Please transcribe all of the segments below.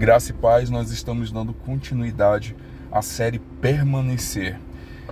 Graça e paz, nós estamos dando continuidade à série Permanecer.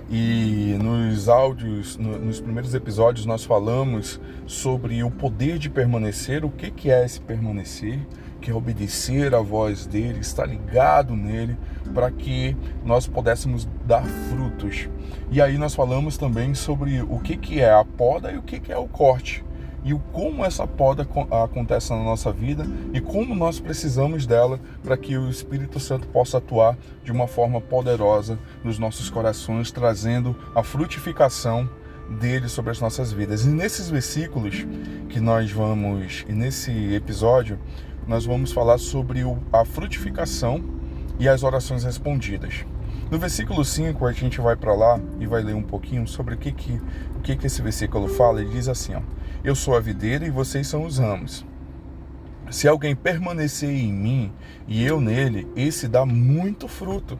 E nos áudios, no, nos primeiros episódios, nós falamos sobre o poder de permanecer, o que, que é esse permanecer, que é obedecer à voz dele, estar ligado nele, para que nós pudéssemos dar frutos. E aí nós falamos também sobre o que, que é a poda e o que, que é o corte e o como essa poda acontece na nossa vida e como nós precisamos dela para que o Espírito Santo possa atuar de uma forma poderosa nos nossos corações, trazendo a frutificação dele sobre as nossas vidas. E nesses versículos que nós vamos, e nesse episódio, nós vamos falar sobre a frutificação e as orações respondidas. No versículo 5, a gente vai para lá e vai ler um pouquinho sobre o que, que, o que, que esse versículo fala. Ele diz assim: ó, Eu sou a videira e vocês são os ramos. Se alguém permanecer em mim e eu nele, esse dá muito fruto.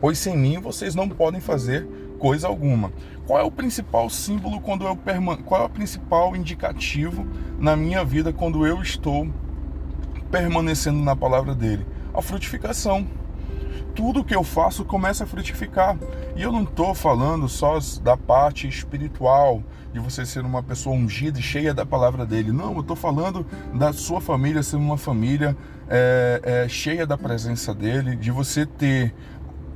Pois sem mim vocês não podem fazer coisa alguma. Qual é o principal símbolo quando eu perman... qual é o principal indicativo na minha vida quando eu estou permanecendo na palavra dele? A frutificação tudo que eu faço começa a frutificar. E eu não estou falando só da parte espiritual, de você ser uma pessoa ungida e cheia da palavra dele. Não, eu estou falando da sua família ser uma família é, é, cheia da presença dele, de você ter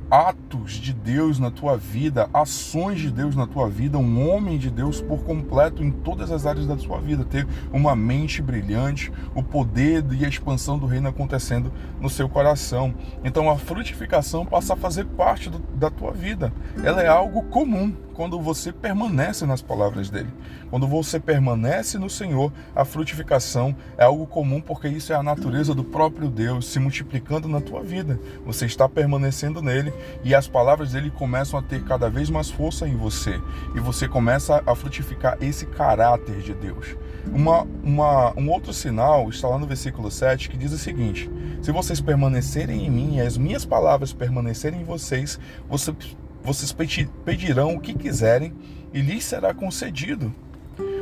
atos de Deus na tua vida, ações de Deus na tua vida, um homem de Deus por completo em todas as áreas da sua vida, ter uma mente brilhante, o poder e a expansão do reino acontecendo no seu coração. Então a frutificação passa a fazer parte do, da tua vida. Ela é algo comum quando você permanece nas palavras dele. Quando você permanece no Senhor, a frutificação é algo comum porque isso é a natureza do próprio Deus se multiplicando na tua vida. Você está permanecendo nele e as palavras dele começam a ter cada vez mais força em você e você começa a frutificar esse caráter de Deus. Uma, uma, um outro sinal está lá no versículo 7 que diz o seguinte: Se vocês permanecerem em mim e as minhas palavras permanecerem em vocês, você vocês pedirão o que quiserem e lhes será concedido.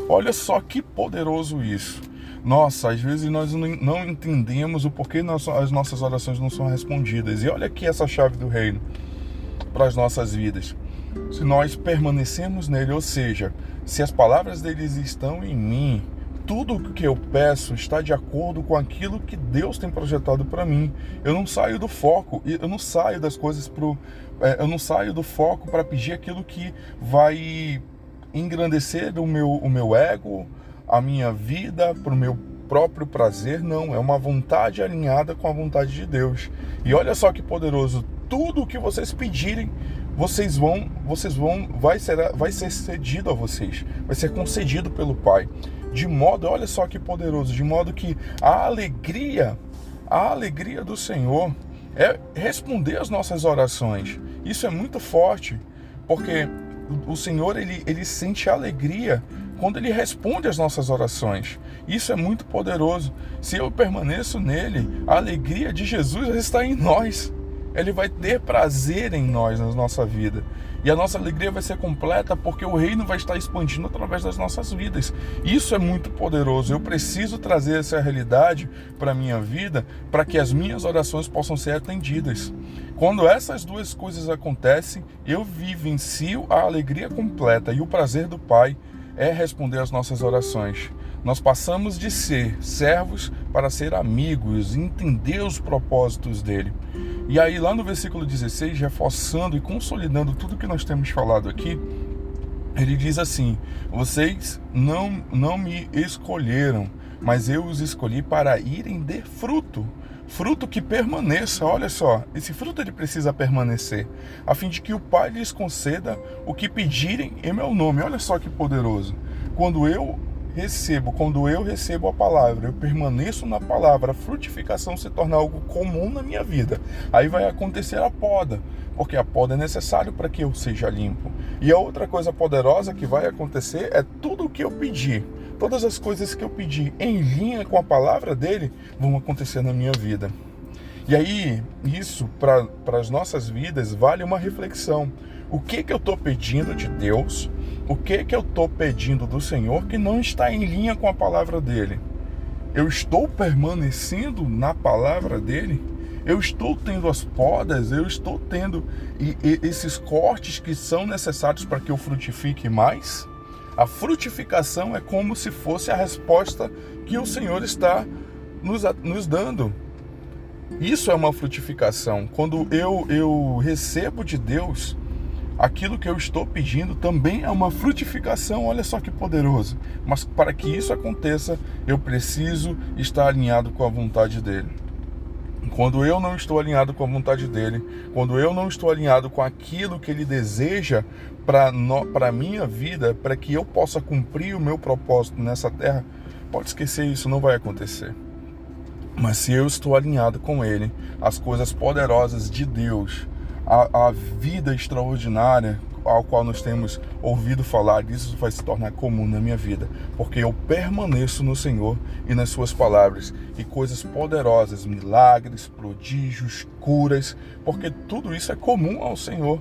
Olha só que poderoso isso. Nossa, às vezes nós não entendemos o porquê as nossas orações não são respondidas. E olha aqui essa chave do reino para as nossas vidas. Se nós permanecemos nele, ou seja, se as palavras deles estão em mim, tudo o que eu peço está de acordo com aquilo que Deus tem projetado para mim. Eu não saio do foco, eu não saio das coisas pro, é, eu não saio do foco para pedir aquilo que vai engrandecer o meu, o meu ego, a minha vida, para o meu próprio prazer. Não, é uma vontade alinhada com a vontade de Deus. E olha só que poderoso, tudo o que vocês pedirem vocês vão, vocês vão, vai ser, vai ser cedido a vocês, vai ser concedido pelo Pai de modo, olha só que poderoso, de modo que a alegria, a alegria do Senhor é responder às nossas orações. Isso é muito forte, porque o Senhor ele, ele sente alegria quando ele responde às nossas orações. Isso é muito poderoso. Se eu permaneço nele, a alegria de Jesus está em nós. Ele vai ter prazer em nós, na nossa vida. E a nossa alegria vai ser completa porque o reino vai estar expandindo através das nossas vidas. Isso é muito poderoso. Eu preciso trazer essa realidade para a minha vida para que as minhas orações possam ser atendidas. Quando essas duas coisas acontecem, eu vivencio a alegria completa e o prazer do Pai é responder às nossas orações. Nós passamos de ser servos para ser amigos, entender os propósitos dele. E aí, lá no versículo 16, reforçando e consolidando tudo que nós temos falado aqui, ele diz assim: Vocês não, não me escolheram, mas eu os escolhi para irem de fruto. Fruto que permaneça, olha só, esse fruto ele precisa permanecer, a fim de que o Pai lhes conceda o que pedirem em meu nome. Olha só que poderoso. Quando eu recebo, quando eu recebo a palavra, eu permaneço na palavra, a frutificação se torna algo comum na minha vida. Aí vai acontecer a poda, porque a poda é necessário para que eu seja limpo. E a outra coisa poderosa que vai acontecer é tudo o que eu pedir. Todas as coisas que eu pedi em linha com a palavra dele vão acontecer na minha vida. E aí, isso para as nossas vidas vale uma reflexão. O que, que eu estou pedindo de Deus? O que, que eu estou pedindo do Senhor que não está em linha com a palavra dele? Eu estou permanecendo na palavra dele? eu estou tendo as podas, eu estou tendo esses cortes que são necessários para que eu frutifique mais? A frutificação é como se fosse a resposta que o Senhor está nos, nos dando. Isso é uma frutificação. Quando eu, eu recebo de Deus aquilo que eu estou pedindo, também é uma frutificação. Olha só que poderoso. Mas para que isso aconteça, eu preciso estar alinhado com a vontade dele. Quando eu não estou alinhado com a vontade dele, quando eu não estou alinhado com aquilo que ele deseja para a minha vida, para que eu possa cumprir o meu propósito nessa terra, pode esquecer isso, não vai acontecer. Mas se eu estou alinhado com ele, as coisas poderosas de Deus, a, a vida extraordinária ao qual nós temos ouvido falar, isso vai se tornar comum na minha vida, porque eu permaneço no Senhor e nas Suas palavras, e coisas poderosas, milagres, prodígios, curas, porque tudo isso é comum ao Senhor.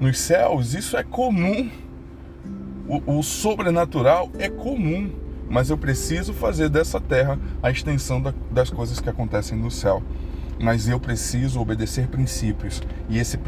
Nos céus, isso é comum. O, o sobrenatural é comum, mas eu preciso fazer dessa terra a extensão da, das coisas que acontecem no céu mas eu preciso obedecer princípios. E esse,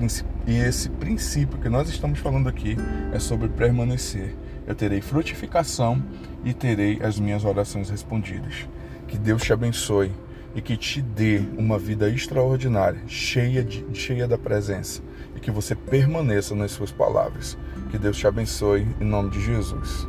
e esse princípio que nós estamos falando aqui é sobre permanecer. Eu terei frutificação e terei as minhas orações respondidas. Que Deus te abençoe e que te dê uma vida extraordinária, cheia, de, cheia da presença, e que você permaneça nas suas palavras. Que Deus te abençoe em nome de Jesus.